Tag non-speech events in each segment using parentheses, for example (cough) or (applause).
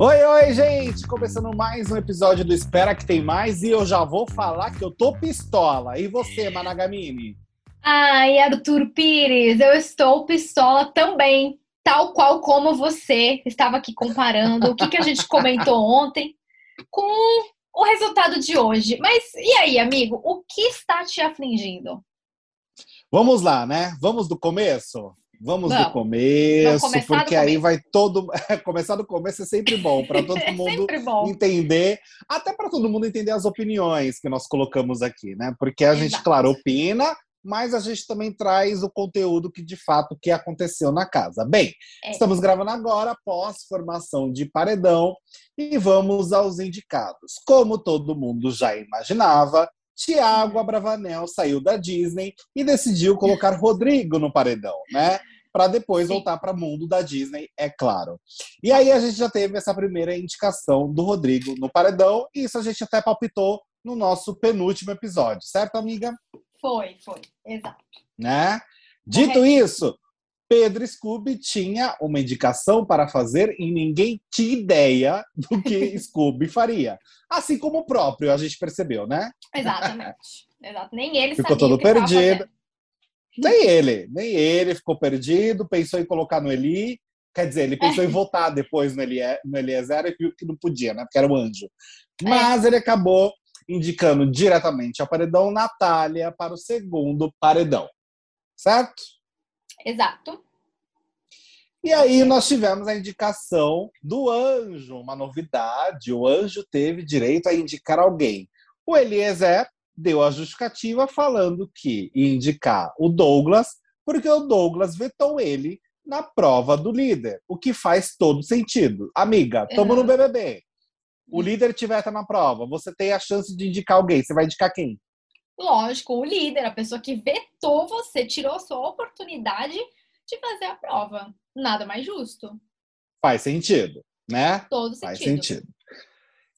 Oi, oi, gente! Começando mais um episódio do Espera Que Tem Mais e eu já vou falar que eu tô pistola. E você, Managamini? Ai, Arthur Pires, eu estou pistola também, tal qual como você estava aqui comparando o que, que a gente comentou (laughs) ontem com o resultado de hoje. Mas e aí, amigo, o que está te afligindo? Vamos lá, né? Vamos do começo? Vamos, Vamos. do começo, Vamos porque aí vai todo. (laughs) começar do começo é sempre bom, para (laughs) todo é mundo entender, até para todo mundo entender as opiniões que nós colocamos aqui, né? Porque a Exato. gente, claro, opina, mas a gente também traz o conteúdo que de fato que aconteceu na casa. Bem, é. estamos gravando agora após formação de paredão e vamos aos indicados. Como todo mundo já imaginava, Tiago Abravanel saiu da Disney e decidiu colocar (laughs) Rodrigo no paredão, né? Para depois Sim. voltar para o mundo da Disney, é claro. E aí a gente já teve essa primeira indicação do Rodrigo no paredão, e isso a gente até palpitou no nosso penúltimo episódio, certo, amiga? Foi, foi, exato. Né? Dito isso, Pedro Scooby tinha uma indicação para fazer e ninguém tinha ideia do que (laughs) Scooby faria. Assim como o próprio, a gente percebeu, né? Exatamente. (laughs) Exato. Nem ele ficou todo perdido. Nem ele, nem ele ficou perdido, pensou em colocar no Eli. Quer dizer, ele pensou é. em votar depois no, Elie, no Eliezer e viu que não podia, né? Porque era o um anjo. É. Mas é. ele acabou indicando diretamente a paredão Natália para o segundo paredão. Certo? Exato. E aí nós tivemos a indicação do anjo, uma novidade. O anjo teve direito a indicar alguém. O Eliezer deu a justificativa falando que ia indicar o Douglas, porque o Douglas vetou ele na prova do líder, o que faz todo sentido. Amiga, estamos no BBB. O líder te veta na prova, você tem a chance de indicar alguém, você vai indicar quem? Lógico, o líder, a pessoa que vetou você, tirou sua oportunidade de fazer a prova. Nada mais justo. Faz sentido, né? Todo Faz sentido.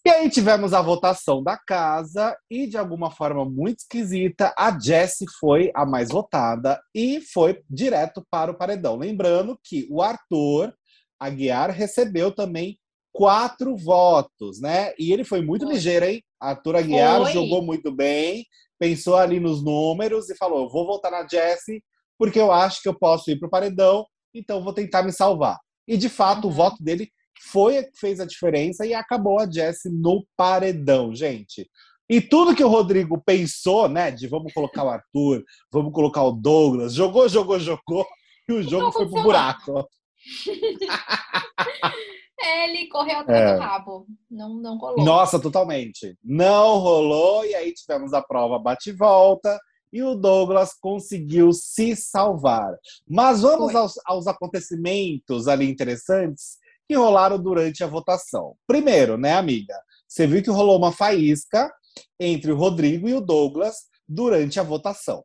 E aí tivemos a votação da casa e, de alguma forma muito esquisita, a Jessie foi a mais votada e foi direto para o paredão. Lembrando que o Arthur Aguiar recebeu também quatro votos, né? E ele foi muito foi. ligeiro, hein? Arthur Aguiar foi. jogou muito bem, pensou ali nos números e falou: vou votar na Jessie porque eu acho que eu posso ir para o paredão, então vou tentar me salvar. E de fato, uhum. o voto dele foi que fez a diferença e acabou a Jessie no paredão, gente. E tudo que o Rodrigo pensou, né, de vamos colocar o Arthur, vamos colocar o Douglas, jogou, jogou, jogou, e o jogo foi pro buraco. (laughs) Ele correu atrás é. do rabo. Não, não rolou. Nossa, totalmente. Não rolou, e aí tivemos a prova bate-volta e o Douglas conseguiu se salvar. Mas vamos aos, aos, acontecimentos ali interessantes que rolaram durante a votação. Primeiro, né, amiga? Você viu que rolou uma faísca entre o Rodrigo e o Douglas durante a votação.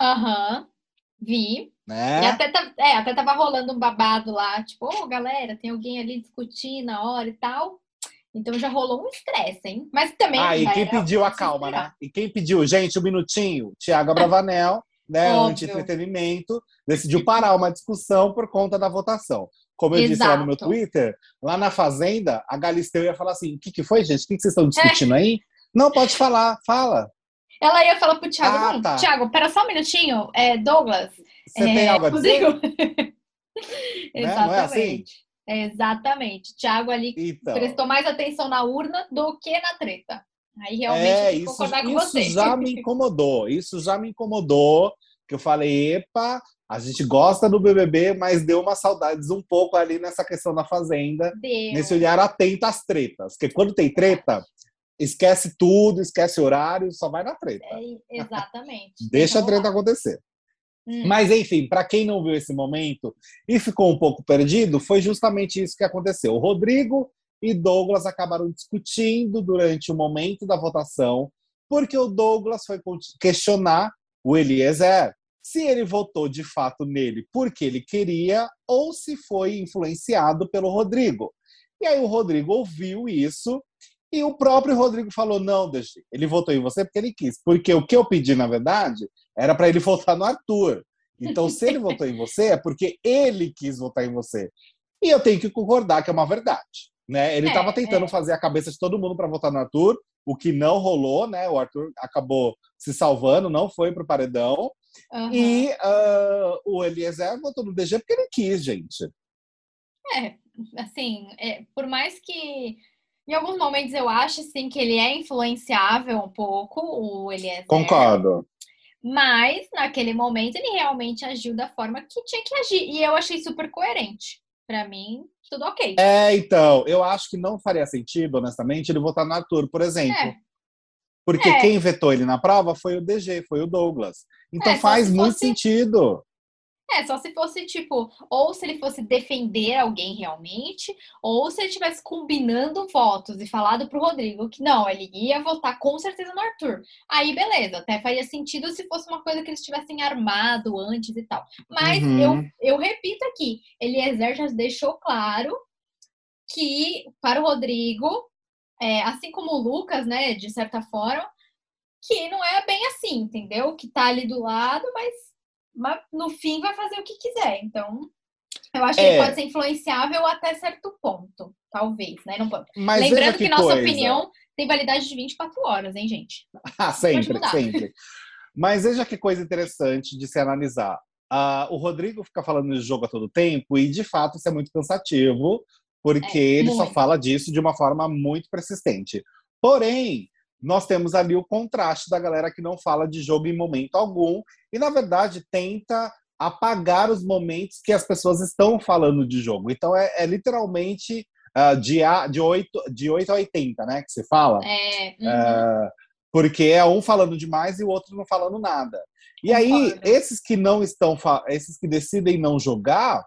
Aham, uhum, vi. Né? E até, tá, é, até tava rolando um babado lá, tipo, ô oh, galera, tem alguém ali discutindo na hora e tal. Então já rolou um estresse, hein? Mas também. Ah, e quem pediu a calma, né? E quem pediu, gente, um minutinho, Tiago Bravanel, né? (laughs) Anti-entretenimento, decidiu parar uma discussão por conta da votação. Como eu Exato. disse lá no meu Twitter, lá na Fazenda, a Galisteu ia falar assim: o que, que foi, gente? O que, que vocês estão discutindo aí? Não, pode falar, fala. Ela ia falar pro Thiago, ah, não, tá. Thiago, pera só um minutinho. É, Douglas. Você é, tem algo a dizer? Exatamente. (laughs) (laughs) Né? Não é assim? Exatamente. Thiago ali então. prestou mais atenção na urna do que na treta. Aí realmente é, isso, concordar com isso você. Isso já me incomodou. Isso já me incomodou. Que eu falei, epa, a gente gosta do BBB, mas deu umas saudades um pouco ali nessa questão da Fazenda. Deu. Nesse olhar atento às tretas. Porque quando tem treta, esquece tudo, esquece horário, só vai na treta. É, exatamente. (laughs) Deixa a treta acontecer. Hum. Mas, enfim, para quem não viu esse momento e ficou um pouco perdido, foi justamente isso que aconteceu. O Rodrigo e Douglas acabaram discutindo durante o momento da votação, porque o Douglas foi questionar o Eliezer se ele votou de fato nele porque ele queria ou se foi influenciado pelo Rodrigo. E aí o Rodrigo ouviu isso e o próprio Rodrigo falou: não, deixe, ele votou em você porque ele quis. Porque o que eu pedi, na verdade, era para ele (laughs) votar no Arthur. Então, se ele votou em você, é porque ele quis votar em você. E eu tenho que concordar que é uma verdade. Né? Ele estava é, tentando é. fazer a cabeça de todo mundo para votar no Arthur, o que não rolou, né? O Arthur acabou se salvando, não foi pro paredão. Uhum. E uh, o Eliezer votou no DG porque ele quis, gente. É, assim, é, por mais que em alguns momentos eu acho sim que ele é influenciável um pouco, o Eliezer. Concordo. Mas naquele momento ele realmente agiu da forma que tinha que agir. E eu achei super coerente. Para mim, tudo ok. É, então, eu acho que não faria sentido, honestamente, ele votar no Arthur, por exemplo. É. Porque é. quem vetou ele na prova foi o DG, foi o Douglas. Então é, faz muito fosse... sentido. É, só se fosse tipo, ou se ele fosse defender alguém realmente, ou se ele estivesse combinando votos e falado pro Rodrigo que não, ele ia votar com certeza no Arthur. Aí, beleza, até faria sentido se fosse uma coisa que eles tivessem armado antes e tal. Mas uhum. eu, eu repito aqui, Eliezer já deixou claro que para o Rodrigo, é, assim como o Lucas, né, de certa forma, que não é bem assim, entendeu? Que tá ali do lado, mas mas no fim vai fazer o que quiser. Então, eu acho que é. ele pode ser influenciável até certo ponto, talvez, né? Não pode. Mas Lembrando que, que nossa coisa. opinião tem validade de 24 horas, hein, gente? (laughs) Ah, sempre, sempre. Mas veja que coisa interessante de se analisar. Uh, o Rodrigo fica falando de jogo a todo tempo e, de fato, isso é muito cansativo, porque é, ele muito. só fala disso de uma forma muito persistente. Porém, nós temos ali o contraste da galera que não fala de jogo em momento algum e, na verdade, tenta apagar os momentos que as pessoas estão falando de jogo. Então, é, é literalmente uh, de, a, de, 8, de 8 a 80, né? Que se fala. É. Uhum. Uh, porque é um falando demais e o outro não falando nada. E aí, esses que não estão, esses que decidem não jogar,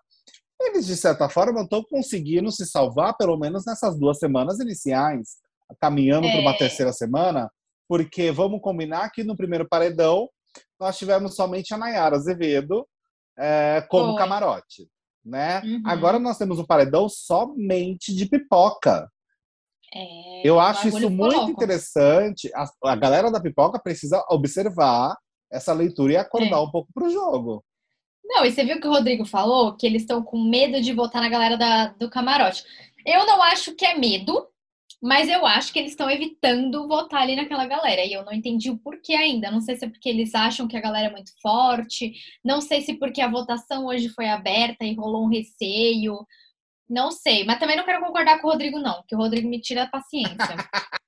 eles, de certa forma, estão conseguindo se salvar, pelo menos nessas duas semanas iniciais caminhando é. para uma terceira semana, porque vamos combinar que no primeiro paredão nós tivemos somente a Nayara Azevedo é, como Foi. camarote, né? Uhum. Agora nós temos um paredão somente de pipoca. É, eu acho isso muito interessante. A, a, galera da pipoca precisa observar essa leitura e acordar é. um pouco para o jogo. Não, e você viu que o Rodrigo falou que eles estão com medo de votar na galera da, do camarote. Eu não acho que é medo, mas eu acho que eles estão evitando votar ali naquela galera. E eu não entendi o porquê ainda. Não sei se é porque eles acham que a galera é muito forte. Não sei se porque a votação hoje foi aberta e rolou um receio. Não sei. Mas também não quero concordar com o Rodrigo, não. Que o Rodrigo me tira a paciência. (laughs)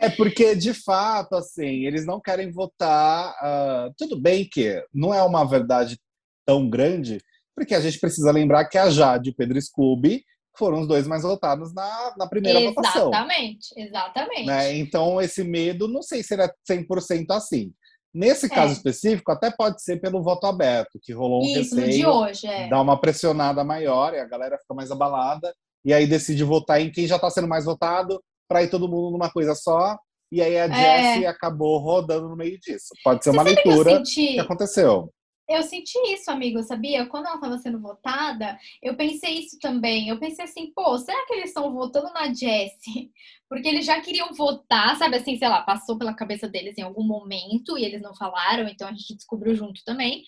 é porque, de fato, assim, eles não querem votar. Uh, tudo bem que não é uma verdade tão grande, porque a gente precisa lembrar que a Jade e o Pedro Scooby foram os dois mais votados na, na primeira exatamente, votação. Exatamente, exatamente. Né? Então, esse medo, não sei se ele é 100% assim. Nesse é. caso específico, até pode ser pelo voto aberto, que rolou um Isso, receio, de hoje, é. dá uma pressionada maior e a galera fica mais abalada, e aí decide votar em quem já está sendo mais votado, para ir todo mundo numa coisa só, e aí a é. Jessie acabou rodando no meio disso. Pode ser Você uma leitura que, que aconteceu. Eu senti isso, amigo, sabia? Quando ela estava sendo votada, eu pensei isso também. Eu pensei assim, pô, será que eles estão votando na Jessie? Porque eles já queriam votar, sabe assim, sei lá, passou pela cabeça deles em algum momento e eles não falaram, então a gente descobriu junto também.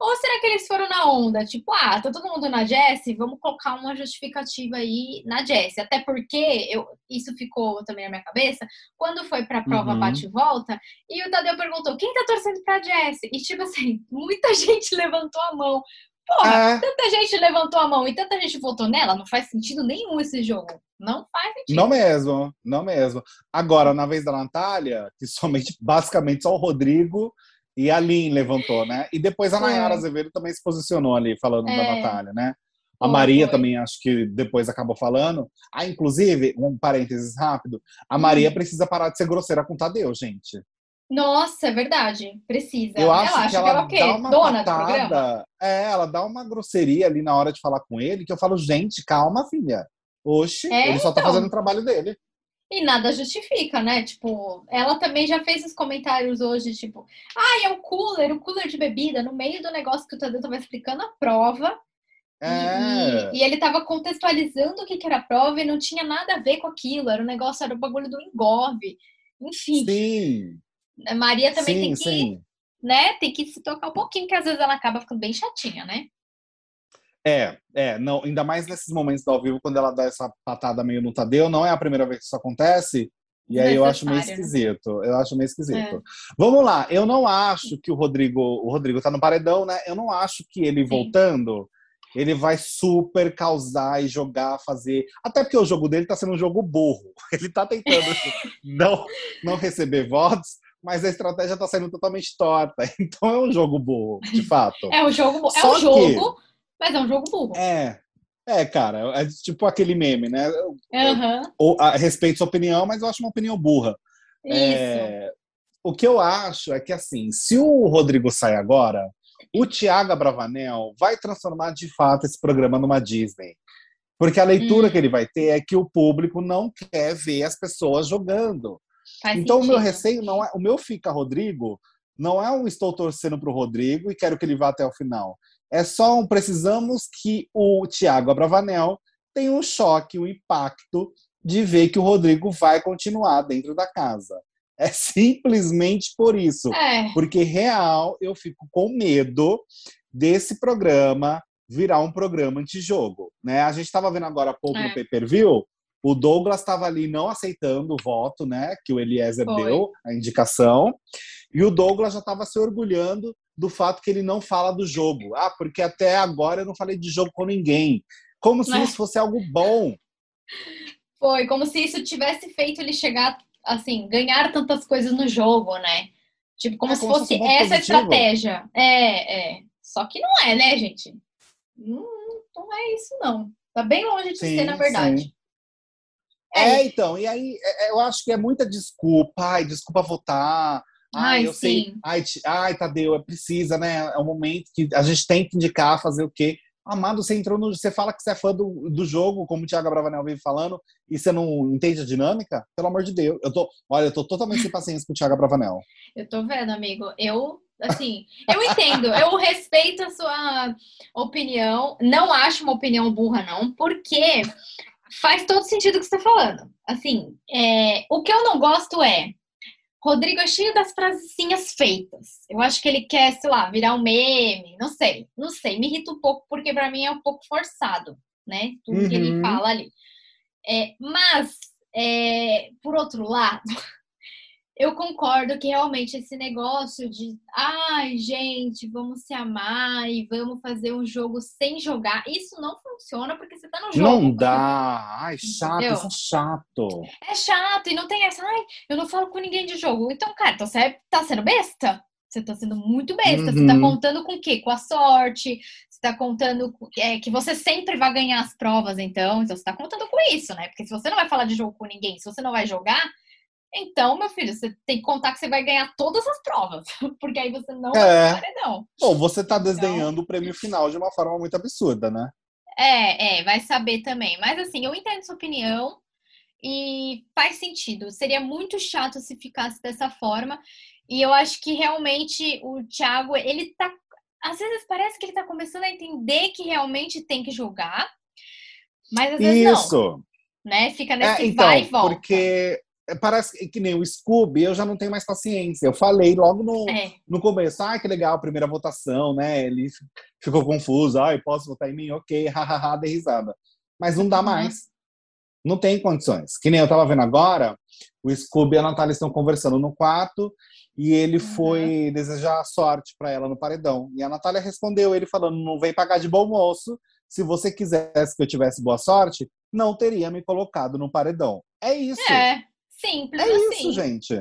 Ou será que eles foram na onda? Tipo, ah, tá todo mundo na Jessie, vamos colocar uma justificativa aí na Jessie. Até porque eu, isso ficou também na minha cabeça quando foi pra prova uhum. bate e volta. E o Tadeu perguntou: quem tá torcendo pra Jessie? E tipo assim, (laughs) muita gente levantou a mão. Porra, é. tanta gente levantou a mão e tanta gente votou nela, não faz sentido nenhum esse jogo. Não faz sentido. Não mesmo, não mesmo. Agora, na vez da Natália, que somente, basicamente, só o Rodrigo e a Lin levantou, né? E depois a Nayara Azevedo também se posicionou ali, falando é. da Natália, né? A Maria também acho que depois acabou falando. Ah, inclusive, um parênteses rápido, a Maria hum. precisa parar de ser grosseira com o Tadeu, gente. Nossa, é verdade. Precisa. Eu acho ela que ela, que ela é o quê? dá uma Dona patada, É, ela dá uma grosseria ali na hora de falar com ele, que eu falo, gente, calma, filha. Oxe, é, ele só tá então. fazendo o trabalho dele. E nada justifica, né? Tipo, ela também já fez os comentários hoje, tipo, ah, é o cooler, o cooler de bebida, no meio do negócio que o Tadeu tava explicando a prova. É. E, e, ele tava contextualizando o que, que era a prova e não tinha nada a ver com aquilo. Era o um negócio, era o bagulho do engove. Enfim. Sim. A Maria também sim, tem que sim. né, tem que se tocar um pouquinho, que às vezes ela acaba ficando bem chatinha, né? É, é, não, ainda mais nesses momentos do ao vivo, quando ela dá essa patada meio no Tadeu, não é a primeira vez que isso acontece, e aí eu acho meio né? esquisito. Eu acho meio esquisito. É. Vamos lá, eu não acho que o Rodrigo, o Rodrigo tá no paredão, né? Eu não acho que ele Sim. voltando, ele vai super causar e jogar, fazer. Até porque o jogo dele tá sendo um jogo burro. (laughs) Ele tá tentando (laughs) não, não receber votos, mas a estratégia tá saindo totalmente torta. (laughs) Então é um jogo burro, de fato. É um jogo, é um jogo, mas é um jogo burro. É. É, cara, é tipo aquele meme, né? Uhum. a, respeito sua opinião, mas eu acho uma opinião burra. Isso. É, o que eu acho é que, assim, se o Rodrigo sai agora, o Tiago Bravanel vai transformar de fato esse programa numa Disney. Porque a leitura hum. que ele vai ter é que o público não quer ver as pessoas jogando. Faz então, sentido. o meu receio não é. O meu fica Rodrigo não é um estou torcendo para o Rodrigo e quero que ele vá até o final. É só um precisamos que o Thiago Abravanel tenha um choque, um impacto de ver que o Rodrigo vai continuar dentro da casa. É (laughs) simplesmente por isso. É. Porque real eu fico com medo desse programa virar um programa antijogo. Né? A gente estava vendo agora há pouco é. no pay-per-view, o Douglas estava ali não aceitando o voto, né? Que o Eliezer Foi. deu, a indicação. E o Douglas já estava se orgulhando do fato que ele não fala do jogo. Ah, porque até agora eu não falei de jogo com ninguém. Como se Mas... isso fosse algo bom. Foi, como se isso tivesse feito ele chegar, assim, ganhar tantas coisas no jogo, né? Tipo, como, é, se, como fosse se fosse essa positivo. estratégia. É, é. Só que não é, né, gente? Não, não é isso, não. Tá bem longe de sim, ser, na verdade. Sim. É, então, e aí é, eu acho que é muita desculpa, ai, desculpa votar, Ai, ai eu sim. sei. Ai, ai, Tadeu, é precisa, né? É um momento que a gente tem que indicar, fazer o quê? Amado, você entrou no. Você fala que você é fã do, do jogo, como o Thiago Bravanel veio falando, e você não entende a dinâmica? Pelo amor de Deus. Eu tô, olha, eu tô totalmente sem paciência com o Thiago Bravanel. Eu tô vendo, amigo. Eu, assim, eu entendo, eu respeito a sua opinião. Não acho uma opinião burra, não, porque faz todo sentido o que você tá falando. Assim, é, o que eu não gosto é Rodrigo é cheio das frasezinhas feitas. Eu acho que ele quer, sei lá, virar um meme, não sei, não sei. Me irrita um pouco porque para mim é um pouco forçado, né? Tudo uhum. que ele uhum. fala ali. É, mas, é, por outro lado, (laughs) eu concordo que realmente esse negócio de ai, gente, vamos se amar e vamos fazer um jogo sem jogar, isso não funciona porque você tá no jogo. Não dá. (laughs) Ai, chato, isso é chato. É chato e não tem essa, ai, eu não falo com ninguém de jogo. Então, cara, então você tá sendo besta? Você tá sendo muito besta. Uhum. Você tá uhum. contando com o quê? Com a sorte. Você tá contando é, que você sempre vai ganhar as provas, então. Então você tá contando com isso, né? Porque se você não vai falar de jogo com ninguém, se você não vai jogar, então, meu filho, você tem que contar que você vai ganhar todas as provas, (laughs) porque aí você não é. vai paredão. Bom, você está desenhando então... o prêmio final de uma forma muito absurda, né? É, é, vai saber também. Mas assim, eu entendo sua opinião e faz sentido. Seria muito chato se ficasse dessa forma. E eu acho que realmente o Thiago, ele tá. Às vezes parece que ele tá começando a entender que realmente tem que jogar, mas às vezes Isso. não. Né? Fica nesse é, então, vai e volta. Porque é, parece que nem o Scooby, eu já não tenho mais paciência. Eu falei logo no, é. no começo, ah, que legal, primeira votação, né? Ele ficou confuso, ah, eu posso votar em mim? Ok, (laughs) hahaha, de risada. Mas não dá uhum. mais. Não tem condições. Que nem eu tava vendo agora, o Scooby e a Natália estão conversando no quarto e ele uhum. foi desejar sorte para ela no paredão. E a Natália respondeu ele falando: não vem pagar de bom moço. Se você quisesse que eu tivesse boa sorte, não teria me colocado no paredão. É isso. É. Simples é assim. isso, gente.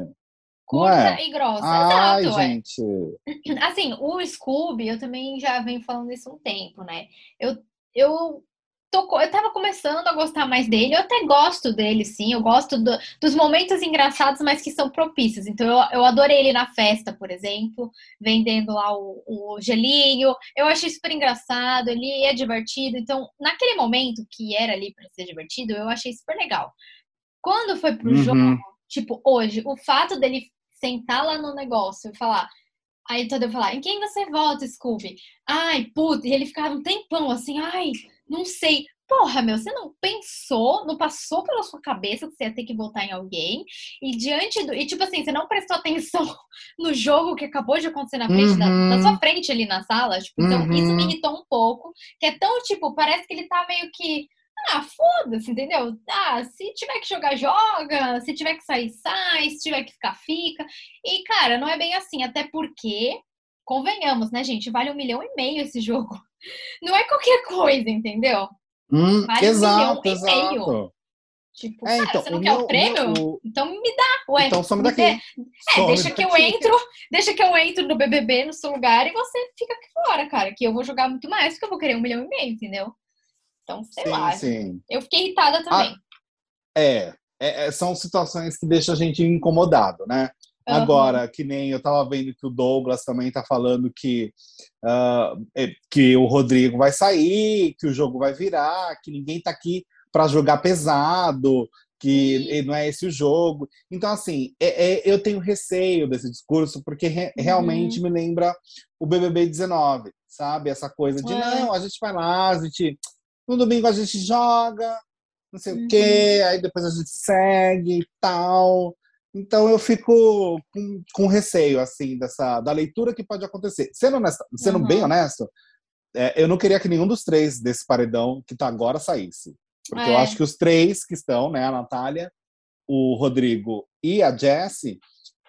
Curta é? e grossa. Ai, Exato, é. gente. É. (clears throat) Assim, o Scooby, eu também já venho falando isso há um tempo, né? Eu, eu, tô, eu tava começando a gostar mais dele. Eu até gosto dele, sim. Eu gosto do, dos momentos engraçados, mas que são propícios. Então, eu, eu adorei ele na festa, por exemplo, vendendo lá o, o gelinho. Eu achei super engraçado, ele é divertido. Então, naquele momento que era ali para ser divertido, eu achei super legal. Quando foi pro uhum. jogo, tipo, hoje, o fato dele sentar lá no negócio e falar. Aí todo eu falar, em quem você vota, Scooby? Ai, puta, e ele ficava um tempão assim, ai, não sei. porra, meu, você não pensou, não passou pela sua cabeça que você ia ter que votar em alguém, e diante do. E tipo assim, você não prestou atenção (laughs) no jogo que acabou de acontecer na frente, uhum. da, na sua frente ali na sala. Tipo, então, uhum. isso me irritou um pouco. Que é tão, tipo, parece que ele tá meio que. Ah, foda-se, entendeu? Ah, se tiver que jogar, joga. Se tiver que sair, sai. Se tiver que ficar, fica. E, cara, não é bem assim. Até porque, convenhamos, né, gente? Vale um milhão e meio esse (laughs) jogo. Não é qualquer coisa, entendeu? Hum, vale exato, um exato. Tipo, é, então, você não quer meu, o prêmio? Meu, Então me dá, ué. Então some daqui. É, some deixa daqui. que eu entro, deixa que eu entro no BBB no seu lugar e você fica aqui fora, cara. Que eu vou jogar muito mais, porque eu vou querer um milhão e meio, entendeu? Então, sei sim, lá. Sim. Eu fiquei irritada também. Ah, é, é, são situações que deixam a gente incomodado, né? Uhum. Agora, que nem eu tava vendo que o Douglas também tá falando que, uh, que o Rodrigo vai sair, que o jogo vai virar, que ninguém tá aqui para jogar pesado, que não é esse o jogo. Então, assim, é, é, eu tenho receio desse discurso, porque re, uhum. realmente me lembra o BBB 19, sabe? Essa coisa de, é. não, a gente vai lá, a gente... No domingo a gente joga, não sei uhum. o quê, aí depois a gente segue e tal. Então eu fico com, com, receio assim dessa da leitura que pode acontecer. Sendo, sendo uhum. bem honesto, é, eu não queria que nenhum dos três desse paredão que tá agora saísse. Porque é. eu acho que os três que estão, né, a Natália, o Rodrigo e a Jessie,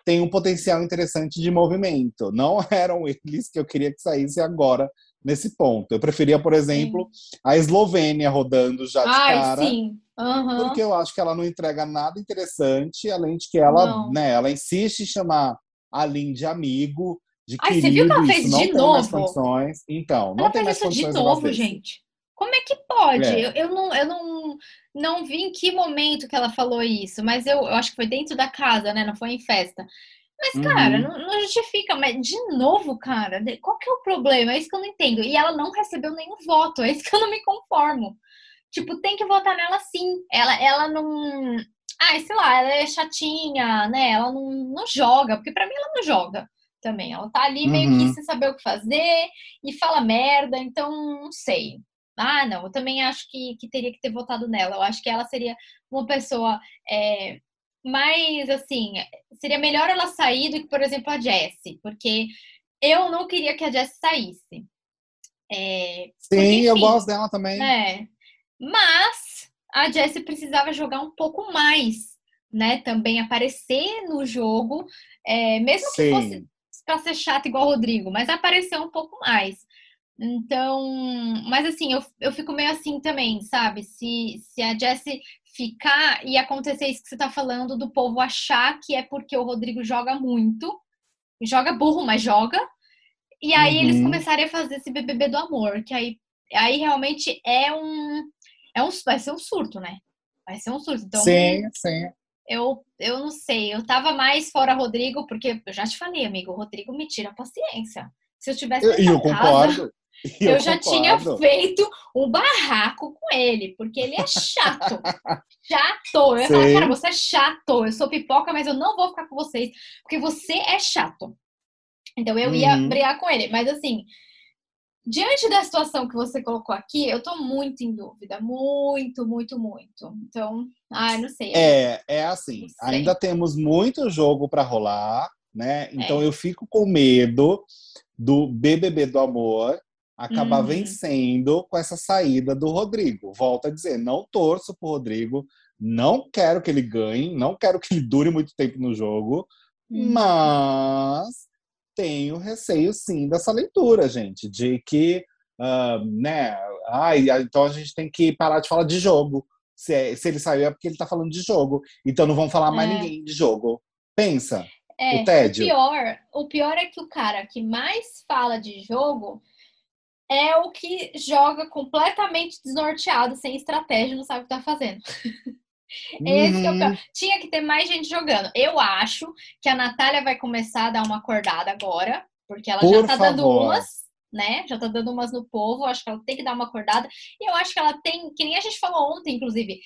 têm um potencial interessante de movimento. Não (laughs) eram eles que eu queria que saísse agora nesse ponto. Eu preferia, por exemplo, sim. a Eslovênia rodando já de Ai, cara. Sim. Uhum. Porque eu acho que ela não entrega nada interessante, além de que ela, né, ela insiste em chamar a Lin de amigo, de Ai, querido, você viu que ela fez de novo? Então, não ela tem mais condições. de novo, gente. Como é que pode? É. Eu, eu, não, eu não, não vi em que momento que ela falou isso, mas eu, eu acho que foi dentro da casa, né? Não foi em festa. Mas, cara, uhum. não, não, justifica. Mas, de novo, cara, qual que é o problema? É isso que eu não entendo. E ela não recebeu nenhum voto, (laughs) é isso que eu não me conformo. Tipo, tem que votar nela sim. Ela, ela não. Ah, sei lá, ela é chatinha, né? Ela não, não joga, porque para mim ela não joga também. Ela tá ali meio que uhum. sem saber o que fazer e fala merda, então não sei. Ah, não, eu também acho que, que teria que ter votado nela. Eu acho que ela seria uma pessoa é, mais assim. Seria melhor ela sair do que, por exemplo, a Jessie, porque eu não queria que a Jessie saísse. É, Sim, porque, enfim, eu gosto dela também. É, mas a Jessie precisava jogar um pouco mais, né? Também aparecer no jogo, é, mesmo Sim. que fosse para ser chato igual o Rodrigo, mas aparecer um pouco mais. Então, mas assim, eu, eu fico meio assim também, sabe? Se, se a Jessie ficar e acontecer isso que você tá falando, do povo achar que é porque o Rodrigo joga muito, joga burro, mas joga, e aí uhum. eles começarem a fazer esse BBB do amor, que aí, aí realmente é um, é um. Vai ser um surto, né? Vai ser um surto. Então, sim, sim. Eu, eu não sei, eu tava mais fora Rodrigo, porque eu já te falei, amigo, o Rodrigo me tira a paciência. Se eu tivesse. Eu, eu concordo. Eu, eu já concordo. tinha feito um barraco com ele, porque ele é chato. (laughs) chato. Eu ia falar, cara, você é chato. Eu sou pipoca, mas eu não vou ficar com vocês, porque você é chato. Então eu ia uhum. brigar com ele. Mas assim, diante da situação que você colocou aqui, eu tô muito em dúvida. Muito, muito, muito. Então, ai, não sei. É, é assim. Ainda temos muito jogo para rolar, né? Então é. eu fico com medo do BBB do amor acabar uhum. vencendo com essa saída do Rodrigo. Volto a dizer, não torço pro Rodrigo, não quero que ele ganhe, não quero que ele dure muito tempo no jogo, uhum. mas tenho receio sim dessa leitura, gente, de que, uh, né, ai, então a gente tem que parar de falar de jogo. Se, é, se ele saiu é porque ele tá falando de jogo, então não vão falar mais é. ninguém de jogo. Pensa. É, o tédio. O pior, o pior é que o cara que mais fala de jogo é o que joga completamente desnorteado, sem estratégia, não sabe o que tá fazendo. (laughs) Esse uhum. é o pior. Uhum. Tinha que ter mais gente jogando. Eu acho que a Natália vai começar a dar uma acordada agora, porque ela Por já tá favor. dando umas, né? Já tá dando umas no povo. Acho que ela tem que dar uma acordada. E eu acho que ela tem, que nem a gente falou ontem, inclusive.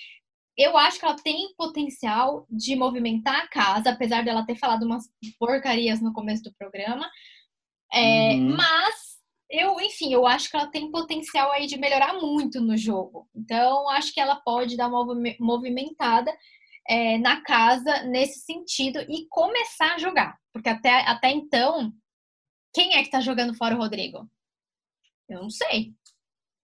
Eu acho que ela tem potencial de movimentar a casa, apesar dela ter falado umas porcarias no começo do programa. É, uhum. Mas eu, enfim, eu acho que ela tem potencial aí de melhorar muito no jogo. Então, acho que ela pode dar uma movimentada é, na casa nesse sentido e começar a jogar. Porque até, até então, quem é que tá jogando fora o Rodrigo? Eu não sei.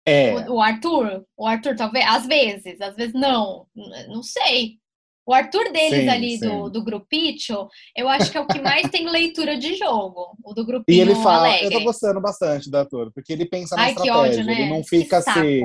É. O, o Arthur? O Arthur, talvez, às vezes, às vezes não. Não sei. O Arthur deles sim, ali sim. do, do grupito, eu acho que é o que mais tem leitura de jogo. O do grupinho E ele fala, alegre. eu tô gostando bastante do Arthur, porque ele pensa na Ai, estratégia. Ódio, né? Ele não fica assim.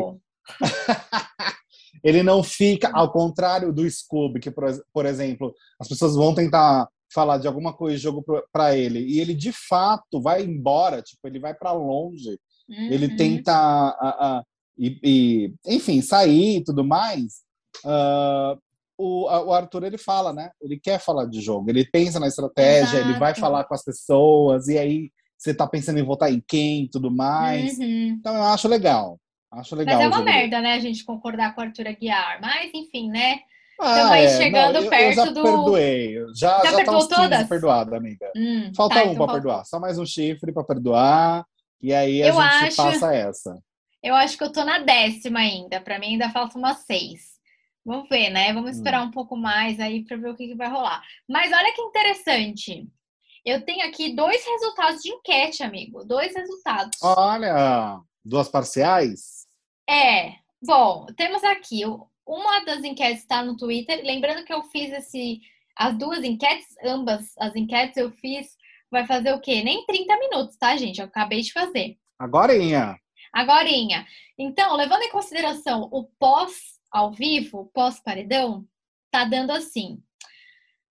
(laughs) ele não fica, ao contrário do Scooby, que, por, por exemplo, as pessoas vão tentar falar de alguma coisa de jogo para ele e ele de fato vai embora, tipo, ele vai para longe. Uhum. Ele tenta a, a, e, e, enfim, sair e tudo mais. Uh, o, o, Arthur ele fala, né? Ele quer falar de jogo, ele pensa na estratégia, Exato. ele vai falar com as pessoas, e aí você tá pensando em votar em quem tudo mais. Uhum. Então eu acho legal. Acho legal. Mas é uma merda, dele. né, a gente concordar com o Arthur Aguiar. Mas, enfim, né? Estamos ah, aí é. chegando Não, eu, perto eu já do. Perdoei. Já, já, já tá uns todas? perdoado, amiga. Hum, Falta tá, um então para perdoar. Só mais um chifre para perdoar. E aí a eu gente acho... passa essa. Eu acho que eu tô na décima ainda. Para mim ainda falta umas seis. Vamos ver, né? Vamos esperar hum. um pouco mais aí para ver o que, que vai rolar. Mas olha que interessante. Eu tenho aqui dois resultados de enquete, amigo. Dois resultados. Olha, duas parciais? É. Bom, temos aqui uma das enquetes está no Twitter. Lembrando que eu fiz esse, as duas enquetes, ambas as enquetes eu fiz. Vai fazer o quê? Nem 30 minutos, tá, gente? Eu acabei de fazer. Agorinha. Agorinha. Então, levando em consideração o pós ao vivo, pós-paredão, tá dando assim: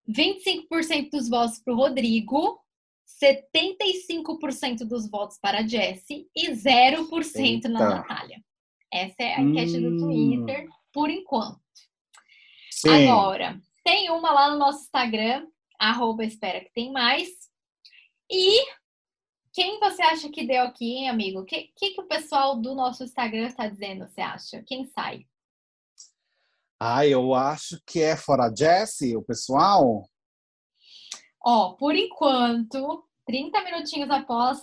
25% dos votos para o Rodrigo, 75% dos votos para a Jessie e 0% Eita. na Natália. Essa é a enquete hum. do Twitter, por enquanto. Sim. Agora, tem uma lá no nosso Instagram, arroba espera que tem mais. E quem você acha que deu aqui, hein, amigo? O que, que, que o pessoal do nosso Instagram está dizendo, você acha? Quem sai? Ah, eu acho que é fora Jesse, o pessoal. Ó, por enquanto, 30 minutinhos após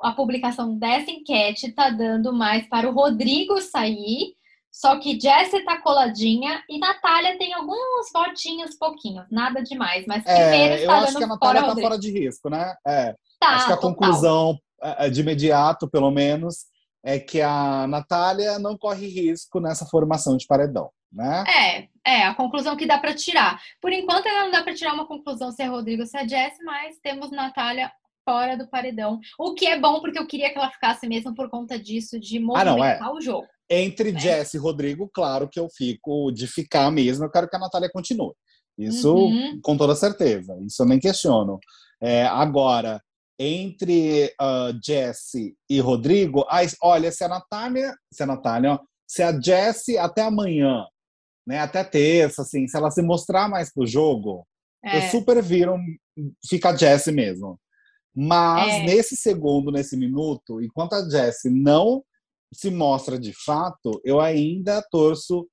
a publicação dessa enquete, tá dando mais para o Rodrigo sair. Só que Jessie tá coladinha e Natália tem alguns votinhos pouquinhos, nada demais. Mas primeiro é, eu acho que a Natália tá fora de risco, né? É, tá, acho que a total. conclusão, é, é, de imediato, pelo menos, é que a Natália não corre risco nessa formação de paredão né? É, é a conclusão que dá para tirar. Por enquanto ainda não dá para tirar uma conclusão se é Rodrigo ou se é Jess, mas temos Natália fora do paredão. O que é bom porque eu queria que ela ficasse mesmo por conta disso de movimentar ah, não, é. o jogo. Entre né? Jess e Rodrigo, claro que eu fico de ficar mesmo. Eu quero que a Natália continue. Isso uhum. com toda certeza. Isso eu nem questiono. É, agora, entre uh, Jesse e Rodrigo, ah, olha, se a Natália, se a Natália, ó, se a Jesse até amanhã né, até terça, assim, se ela se mostrar mais pro jogo, é. eu super viro, fica a Jessie mesmo. Mas é. nesse segundo, nesse minuto, enquanto a Jessie não se mostra de fato, eu ainda torço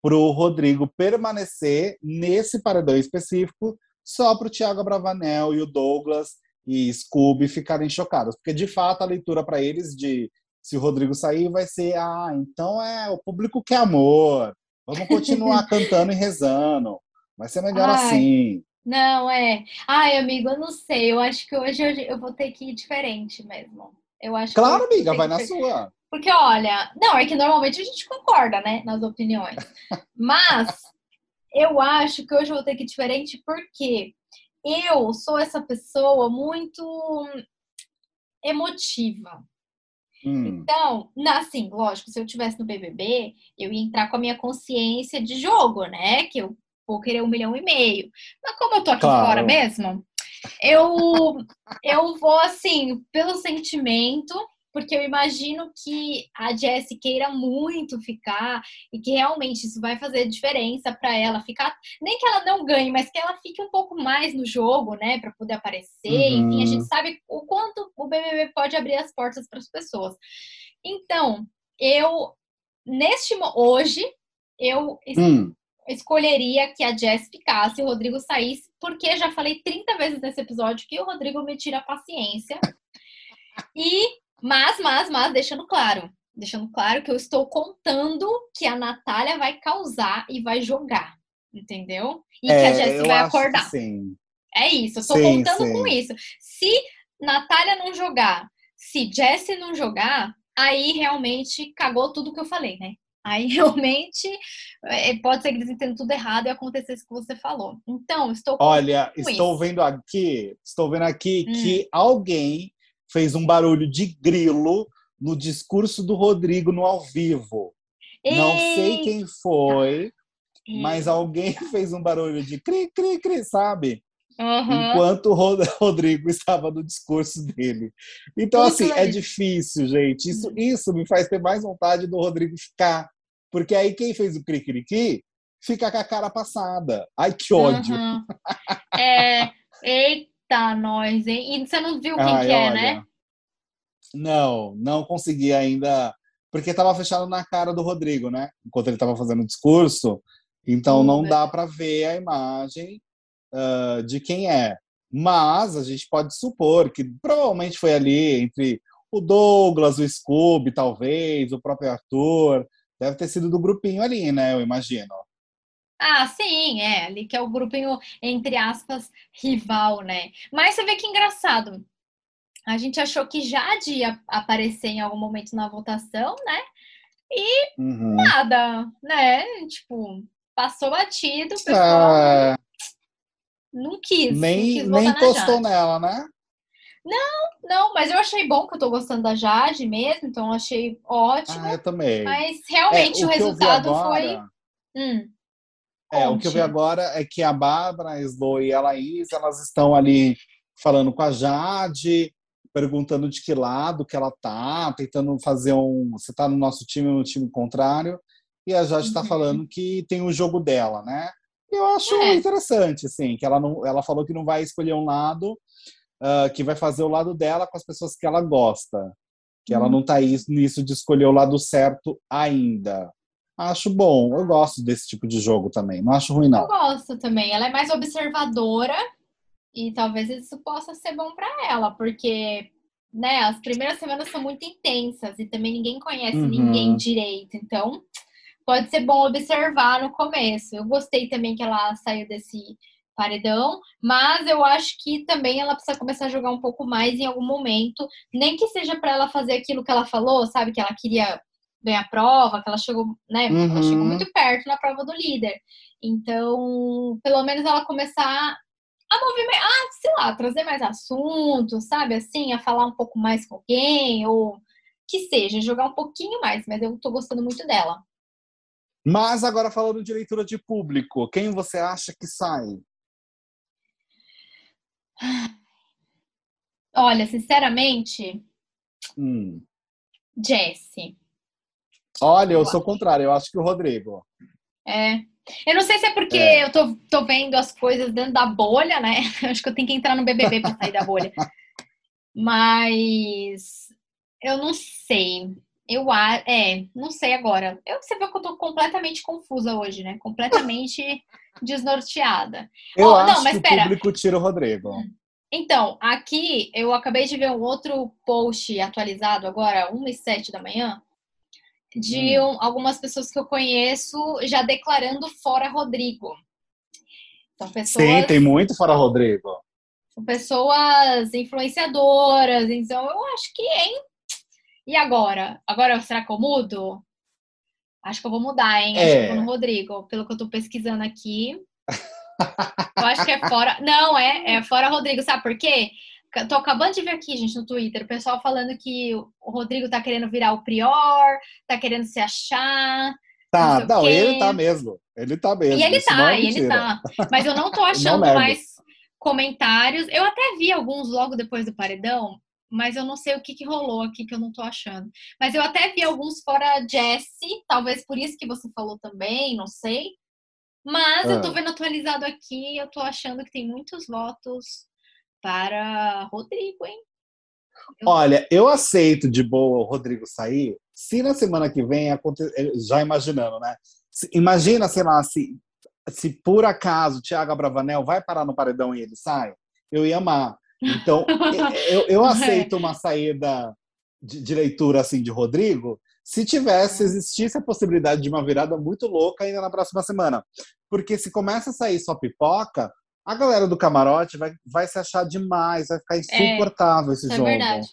pro Rodrigo permanecer nesse paredão específico só pro Thiago Bravanel e o Douglas e Scooby ficarem chocados. Porque, de fato, a leitura para eles de se o Rodrigo sair vai ser ah, então é o público quer amor, Vamos continuar (laughs) cantando e rezando. Vai ser melhor Ai, assim. Não, é. Ai, amigo, eu não sei. Eu acho que hoje eu vou ter que ir diferente mesmo. Eu acho claro, amiga, vai na sua. Porque, olha, não, é que normalmente a gente concorda, né, nas opiniões. (laughs) Mas eu acho que hoje eu vou ter que ir diferente porque eu sou essa pessoa muito emotiva. Hum. Então, assim, lógico, se eu tivesse no BBB, eu ia entrar com a minha consciência de jogo, né? Que eu vou querer um milhão e meio. Mas como eu tô aqui claro. fora mesmo, eu, eu vou, assim, pelo sentimento, porque eu imagino que a Jessie queira muito ficar e que realmente isso vai fazer diferença para ela ficar, nem que ela não ganhe, mas que ela fique um pouco mais no jogo, né, para poder aparecer. Uhum. Enfim, a gente sabe o quanto o BBB pode abrir as portas para as pessoas. Então, eu neste hoje eu hum. escolheria que a Jess ficasse e o Rodrigo saísse, porque já falei 30 vezes nesse episódio que o Rodrigo me tira a paciência. E Mas, mas, mas, deixando claro, deixando claro que eu estou contando que a Natália vai causar e vai jogar, entendeu? E é, que a é, Jessie vai acordar. sim. É isso, eu estou contando sim. com isso. Se Natália não jogar, se Jessie não jogar, aí realmente cagou tudo que eu falei, né? Aí (laughs) realmente é, pode ser que eles entendam tudo errado e acontecesse o que você falou. Então, estou Olha, estou isso. vendo aqui, estou vendo aqui hum. que alguém fez um barulho de grilo no discurso do Rodrigo no ao vivo. Ei. Não sei quem foi, Ei. mas alguém (laughs) fez um barulho de cri, cri, cri, sabe? Uhum. Enquanto o (laughs) Rodrigo estava no discurso dele. Então, assim, é difícil, gente. Isso, hum. isso me faz ter mais vontade do Rodrigo ficar. Porque aí quem fez o cri-cri-cri fica com a cara passada. Ai, que ódio. Uhum. É, (laughs) eita, nós, hein? E você não viu quem Ai, que é, né? Não, não consegui ainda, porque estava fechado na cara do Rodrigo, né? Enquanto ele estava fazendo o discurso. Então não dá para ver a imagem uh, de quem é. Mas a gente pode supor que provavelmente foi ali entre o Douglas, o Scooby, talvez, o próprio Arthur. Deve ter sido do grupinho ali, né? Eu imagino. Ah, sim, é, ali que é o grupinho, entre aspas, rival, né? Mas você vê que engraçado a gente achou que Jade ia aparecer em algum momento na votação, né? E uhum. nada, né? Tipo, passou batido, o pessoal é... não quis. Nem, não quis nem encostou nela, né? Não, não, mas eu achei bom que eu tô gostando da Jade mesmo, então eu achei ótimo. Ah, eu também. Mas realmente é, o, o resultado agora... foi. Hum, é, o que eu vi agora é que a Bárbara, a Slo e a Laís, elas estão ali falando com a Jade, perguntando de que lado que ela tá, tentando fazer um. Você tá no nosso time ou no time contrário, e a Jade está uhum. falando que tem o jogo dela, né? Eu acho é. interessante, assim, que ela não, ela falou que não vai escolher um lado, uh, que vai fazer o lado dela com as pessoas que ela gosta, que uhum. ela não tá nisso de escolher o lado certo ainda. Acho bom, eu gosto desse tipo de jogo também, não acho ruim não. Eu gosto também, ela é mais observadora e talvez isso possa ser bom para ela, porque né, as primeiras semanas são muito intensas e também ninguém conhece uhum. ninguém direito. Então, pode ser bom observar no começo. Eu gostei também que ela saiu desse paredão, mas eu acho que também ela precisa começar a jogar um pouco mais em algum momento, nem que seja para ela fazer aquilo que ela falou, sabe, que ela queria ganhar a prova, que ela chegou, né, uhum. ela chegou muito perto na prova do líder. Então, pelo menos ela começar a movimentar, ah, sei lá, trazer mais assuntos, sabe? Assim, a falar um pouco mais com alguém, ou que seja, jogar um pouquinho mais, mas eu tô gostando muito dela. Mas agora falando de leitura de público, quem você acha que sai? Olha, sinceramente, hum. Jesse. Olha, eu sou o contrário, eu acho que o Rodrigo. É, eu não sei se é porque é. eu tô, tô vendo as coisas dentro da bolha, né? (laughs) Acho que eu tenho que entrar no BBB para sair da bolha. (laughs) Mas eu não sei. Eu é, não sei agora. Eu, você viu que eu tô completamente confusa hoje, né? Completamente (laughs) desnorteada. Eu oh, acho não, que pera. o público tira o Rodrigo. Então, aqui eu acabei de ver um outro post atualizado agora, 1 e 7 da manhã, de hum. um, algumas pessoas que eu conheço já declarando fora Rodrigo. São pessoas, Sim, tem muito fora Rodrigo. São pessoas influenciadoras, então eu acho que, hein? E agora? Agora, será que eu mudo? Acho que eu vou mudar, hein? Acho é. que eu vou no Rodrigo, pelo que eu tô pesquisando aqui. eu acho que é fora. Não, é, é fora Rodrigo, sabe por quê? Tô acabando de ver aqui, gente, no Twitter, o pessoal falando que o Rodrigo tá querendo virar o Prior, tá querendo se achar. Tá, não, não ele tá mesmo. Ele tá mesmo. E ele tá, é e ele tá. Mas eu não tô (laughs) achando não mais comentários. Eu até vi alguns logo depois do paredão, mas eu não sei o que, que rolou aqui que eu não tô achando. Mas eu até vi alguns fora Jesse, talvez por isso que você falou também, não sei. Mas ah. eu tô ah. vendo atualizado aqui, eu tô achando que tem muitos votos para Rodrigo, hein? Eu... Olha, eu aceito de boa o Rodrigo sair, se na semana que vem acontecer, já imaginando, né? Imagina, sei lá, se, se por acaso o Thiago Abravanel vai parar no paredão e ele sai, eu ia amar. Então, (laughs) eu, eu, aceito uma saída de, de leitura assim de Rodrigo, se tivesse, é. existisse a possibilidade de uma virada muito louca ainda na próxima semana. Porque se começa a sair só pipoca, a galera do camarote vai, vai se achar demais, vai ficar é. insuportável é, esse jogo. É verdade.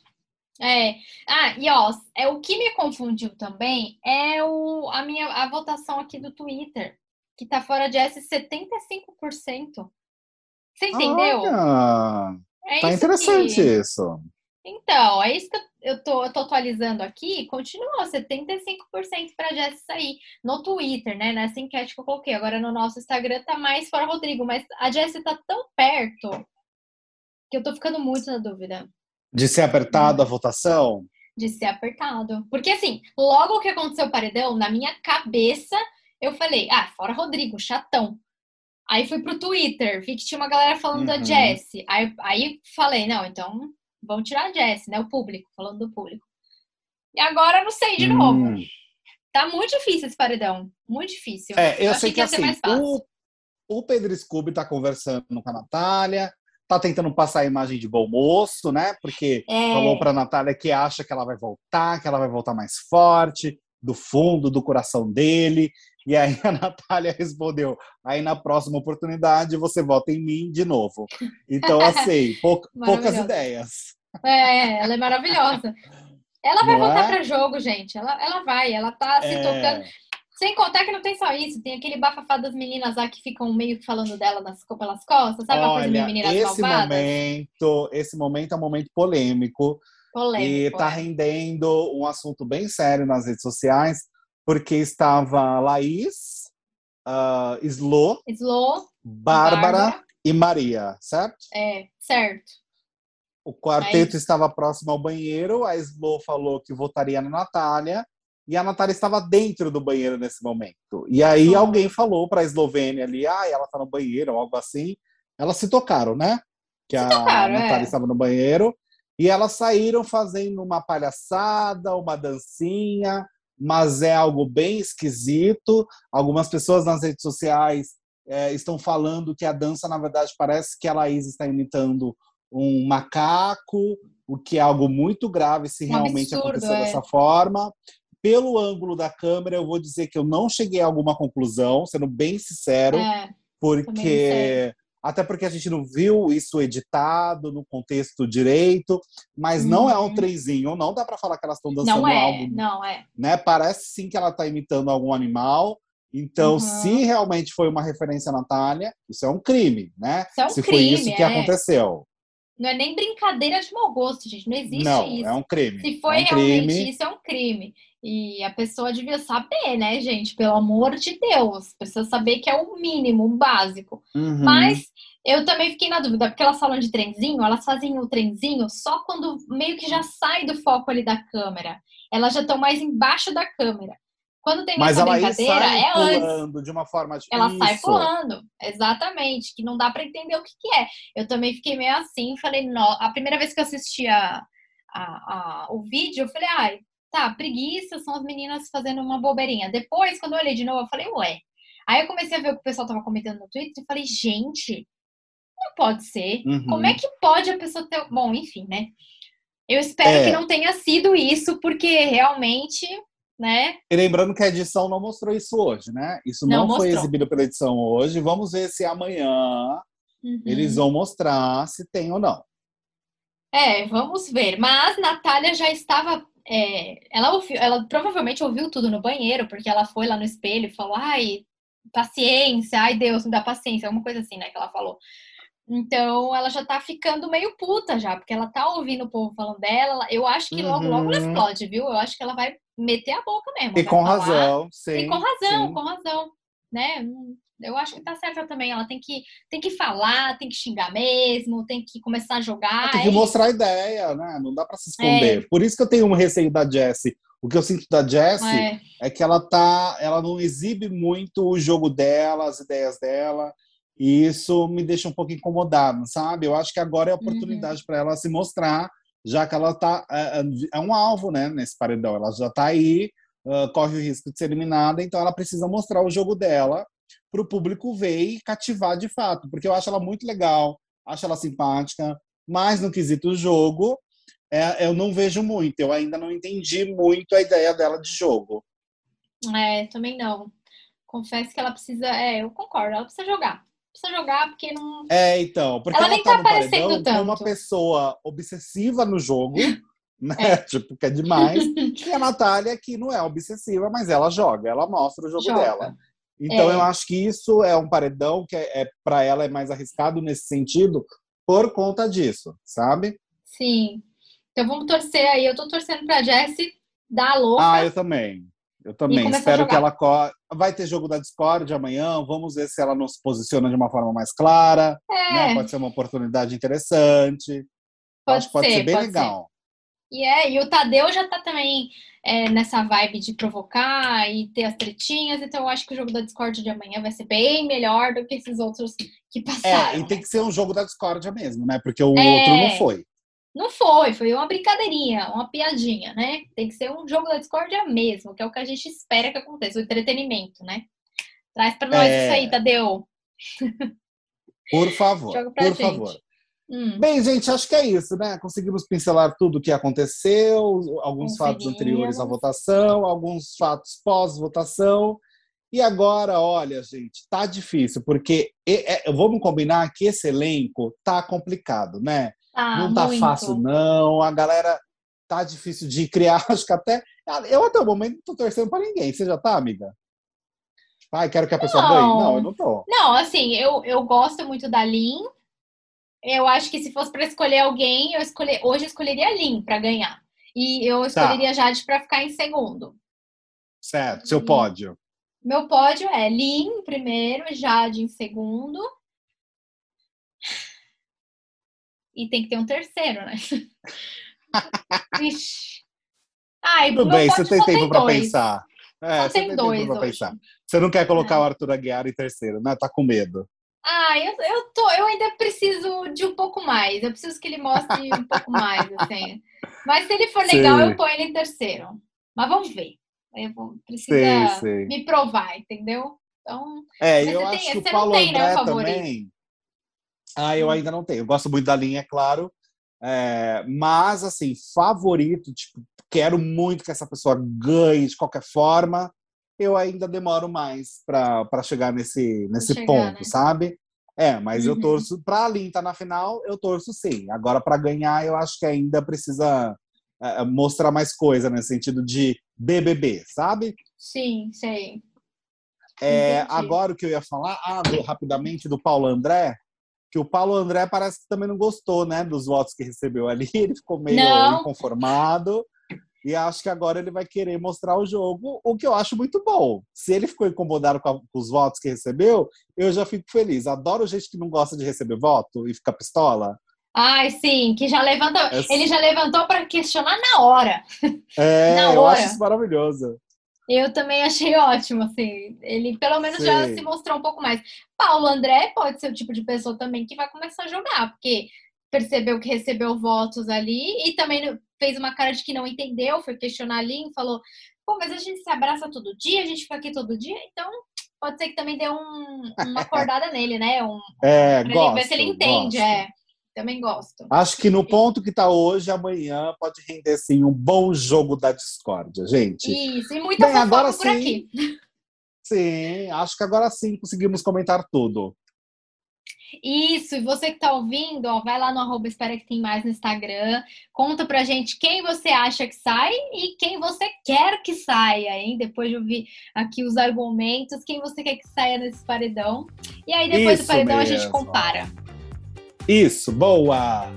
É. Ah, e ó, é, o que me confundiu também é o, a minha a votação aqui do Twitter, que tá fora de S 75%. Você entendeu? Olha, é tá interessante que... isso. Então, é isso que eu tô, eu tô atualizando aqui. Continua 75% para Jess sair no Twitter, né? Nessa enquete que eu coloquei. Agora no nosso Instagram tá mais fora Rodrigo, mas a Jess tá tão perto que eu tô ficando muito na dúvida. De ser apertado a votação? De ser apertado. Porque assim, logo que aconteceu o paredão, na minha cabeça, eu falei, ah, fora Rodrigo, chatão. Aí fui pro Twitter, vi que tinha uma galera falando uhum. da Jessie. Aí, aí falei, não, então vão tirar a Jessie, né? O público, falando do público. E agora não sei de hum. novo. Tá muito difícil esse paredão. Muito difícil. É, eu, eu sei que, que assim, o, o Pedro Scooby tá conversando com a Natália, tá tentando passar a imagem de bom moço, né? Porque é. falou pra Natália que acha que ela vai voltar, que ela vai voltar mais forte, do fundo do coração dele. E aí a (laughs) Natália respondeu: aí na próxima oportunidade você vota em mim de novo. Então, (laughs) assim, pou, poucas ideias. É, ela é maravilhosa. Ela vai não voltar é? para jogo, gente. Ela, ela vai, ela tá se é... tocando. Sem contar que não tem só isso, tem aquele bafafá das meninas lá que ficam meio que falando dela nas, pelas costas, sabe? Olha, coisa de meninas esse malvadas? momento, esse momento é um momento polêmico. Polêmico. E tá é. rendendo um assunto bem sério nas redes sociais, porque estava Laís, uh, Slo, Slo Bárbara, Bárbara, e Maria, certo? É, certo. O quarteto Aí... estava próximo ao banheiro, a Slo falou que votaria na Natália, e a Natália estava dentro do banheiro nesse momento. E aí alguém falou para a Eslovênia ali, ah, ela está no banheiro, ou algo assim. Elas se tocaram, né? Que se a tocaram, Natália é. estava no banheiro. E elas saíram fazendo uma palhaçada, uma dancinha, mas é algo bem esquisito. Algumas pessoas nas redes sociais é, estão falando que a dança, na verdade, parece que a Laís está imitando um macaco, o que é algo muito grave se um realmente absurdo, acontecer é. dessa forma pelo ângulo da câmera, eu vou dizer que eu não cheguei a alguma conclusão, sendo bem sincero, é, porque até porque a gente não viu isso editado no contexto direito, mas não é um uhum. trenzinho, não dá para falar que elas estão dançando não é, algo, não é. Né? Parece sim que ela está imitando algum animal. Então, uhum. se realmente foi uma referência à Natália, isso é um crime, né? Isso é um se crime, foi isso que é. aconteceu. Não é nem brincadeira de mau gosto, gente. Não existe não, isso. É um crime. Se foi é um realmente crime. isso, é um crime. E a pessoa devia saber, né, gente? Pelo amor de Deus. Precisa saber que é o mínimo, o básico. Uhum. Mas eu também fiquei na dúvida, porque elas falam de trenzinho, elas fazem o trenzinho só quando meio que já sai do foco ali da câmera. Elas já estão mais embaixo da câmera. Quando tem Mas essa brincadeira, sai é pulando antes. de uma forma de Ela sai pulando, exatamente, que não dá para entender o que, que, é. Eu também fiquei meio assim, falei, no... a primeira vez que eu assisti a, a, a, o vídeo, eu falei, ai, tá, preguiça, são as meninas fazendo uma bobeirinha. Depois, quando eu olhei de novo, eu falei, ué. Aí eu comecei a ver o que o pessoal tava comentando no Twitter e falei, gente, não pode ser. Uhum. Como é que pode a pessoa ter. Bom, enfim, né? Eu espero é. que não tenha sido isso, porque realmente, né? E lembrando que a edição não mostrou isso hoje, né? Isso não, não foi exibido pela edição hoje. Vamos ver se amanhã uhum. eles vão mostrar se tem ou não. É, vamos ver. Mas Natália já estava é, ela, ouviu, ela provavelmente ouviu tudo no banheiro, porque ela foi lá no espelho e falou: ai, paciência, ai Deus, me dá paciência, alguma coisa assim, né, que ela falou. Então ela já tá ficando meio puta já, porque ela tá ouvindo o povo falando dela. Eu acho que logo, uhum. logo ela uhum. explode, viu? Eu acho que ela vai meter a boca mesmo. E com falar. razão, sim. E com razão, sim. com razão. Né? Eu acho que tá certa também. Ela tem que, tem que falar, tem que xingar mesmo, tem que começar a jogar. Tem que é mostrar ideia, né? Não dá para se esconder. É. Por isso que eu tenho um receio da Jessie. O que eu sinto da Jessie é. é. que ela tá, ela não exibe muito o jogo dela, as ideias dela. E isso me deixa um pouco incomodado, sabe? Eu acho que agora é a uhum. oportunidade uhum. para ela se mostrar, já que ela tá é, é, é, um alvo, né, nesse paredão. Ela já tá aí, corre o risco de ser eliminada, então ela precisa mostrar o jogo dela para o público ver e cativar de fato, porque eu acho ela muito legal, acho ela simpática, mas no quesito jogo, é, eu não vejo muito. Eu ainda não entendi muito a ideia dela de jogo. É, também não. Confesso que ela precisa. É, eu concordo, ela precisa jogar. Precisa jogar porque não. É, então. Porque ela, ela nem tá, tá aparecendo tanto. uma pessoa obsessiva no jogo, (laughs) né? É. (laughs) Tipo, que é demais. e a Natália, que não é obsessiva, mas ela joga, ela mostra o jogo joga. dela. Então, é. eu acho que isso é um paredão que é, é para ela é mais arriscado nesse sentido por conta disso, sabe? Sim. Então vamos torcer aí. Eu tô torcendo pra Jessie dar louca. Ah, eu também. Eu também. Espero que ela. Vai ter jogo da Discord amanhã. Vamos ver se ela nos posiciona de uma forma mais clara. É. Né? Pode ser uma oportunidade interessante. Pode Acho que pode ser, bem pode legal. Ser. E é, e o Tadeu já tá também é, nessa vibe de provocar e ter as tretinhas, então eu acho que o jogo da Discord de amanhã vai ser bem melhor do que esses outros que passaram. É, e tem que ser um jogo da Discord mesmo, né? Porque o é... outro não foi. Não foi, foi uma brincadeirinha, uma piadinha, né? Tem que ser um jogo da discórdia mesmo, que é o que a gente espera que aconteça, o entretenimento, né? Traz para nós é... isso aí, Tadeu. Por favor, por gente. favor. Hum. Bem, gente, acho que é isso, né? Conseguimos pincelar tudo o que aconteceu, alguns fatos anteriores à votação, alguns fatos pós-votação. E agora, olha, gente, tá difícil, porque é, vamos combinar que esse elenco tá complicado, né? Ah, não tá muito. fácil, não. A galera tá difícil de criar. (laughs) Acho que até. Eu até o momento não tô torcendo pra ninguém. Você já tá, amiga? Ai, quero que a pessoa não. ganhe. Não, eu não tô. Não, assim, eu, eu gosto muito da Lin. Eu acho que se fosse para escolher alguém, eu escolher, hoje eu escolheria a Lin para ganhar. E eu tá. escolheria tá. Jade para ficar em segundo. Certo, seu pódio. Meu pódio é Lin em primeiro, Jade em segundo. E tem que ter um terceiro, né? (laughs) Ixi. Ai, Tudo bem, você tem tempo para pensar. É, só tem, dois tempo pensar. Você não quer colocar é. o Arthur Aguiar em terceiro, né? Tá com medo. Ah, eu, eu, tô, eu ainda preciso de um pouco mais. Eu preciso que ele mostre (laughs) um pouco mais, assim. Mas se ele for legal, sim. eu ponho ele em terceiro. Mas vamos ver. Eu vou, precisa sim, sim. me provar, entendeu? Então, é, eu acho tem, que o Paulo tem, né, André né, também. Ah, eu hum. ainda não tenho. Eu gosto muito da linha, é claro. É, mas, assim, favorito, tipo, quero muito que essa pessoa ganhe de qualquer forma. Eu ainda demoro mais para chegar nesse, nesse chegar, ponto, né? sabe? É, mas uhum. eu torço para a Lin estar tá na final, eu torço sim. Agora, para ganhar, eu acho que ainda precisa é, mostrar mais coisa, no sentido de BBB, sabe? Sim, sei. É, agora o que eu ia falar, ah, rapidamente, do Paulo André, que o Paulo André parece que também não gostou, né, dos votos que recebeu ali. (laughs) Ele ficou meio não. inconformado. E acho que agora ele vai querer mostrar o jogo, o que eu acho muito bom. Se ele ficou incomodado com, a, com os votos que recebeu, eu já fico feliz. Adoro gente que não gosta de receber voto e fica pistola. Ai, sim, que já levantou. É... Ele já levantou para questionar na hora. É, (laughs) na hora. eu acho isso maravilhoso. Eu também achei ótimo, assim. Ele pelo menos Sim. já se mostrou um pouco mais. Paulo André pode ser o tipo de pessoa também que vai começar a jogar, porque percebeu que recebeu votos ali e também fez uma cara de que não entendeu, foi questionar ali e falou: pô, mas a gente se abraça todo dia, a gente fica aqui todo dia, então pode ser que também dê um, uma acordada nele, né? Um, é, pra gosto, ver se ele entende, gosto. é. Também gosto. Acho que no ponto que está hoje, amanhã pode render sim um bom jogo da discórdia, gente. Isso, e muita Bem, agora por sim, aqui. Sim, acho que agora sim conseguimos comentar tudo. Isso, e você que está ouvindo, ó, vai lá no arroba Espera Que Tem Mais no Instagram, conta pra gente quem você acha que sai e quem você quer que saia, hein? Depois de ouvir aqui os argumentos, quem você quer que saia nesse paredão. E aí depois Isso do paredão mesmo. a gente compara. Isso, boa!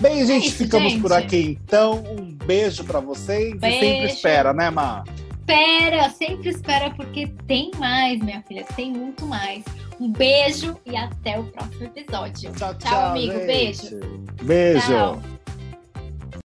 Bem, gente, é isso, ficamos gente. por aqui então. Um beijo para vocês beijo. e sempre espera, né, Má? Espera, sempre espera, porque tem mais, minha filha, tem muito mais. Um beijo e até o próximo episódio. Tchau, tchau, tchau amigo. Gente. Beijo. Beijo. Tchau.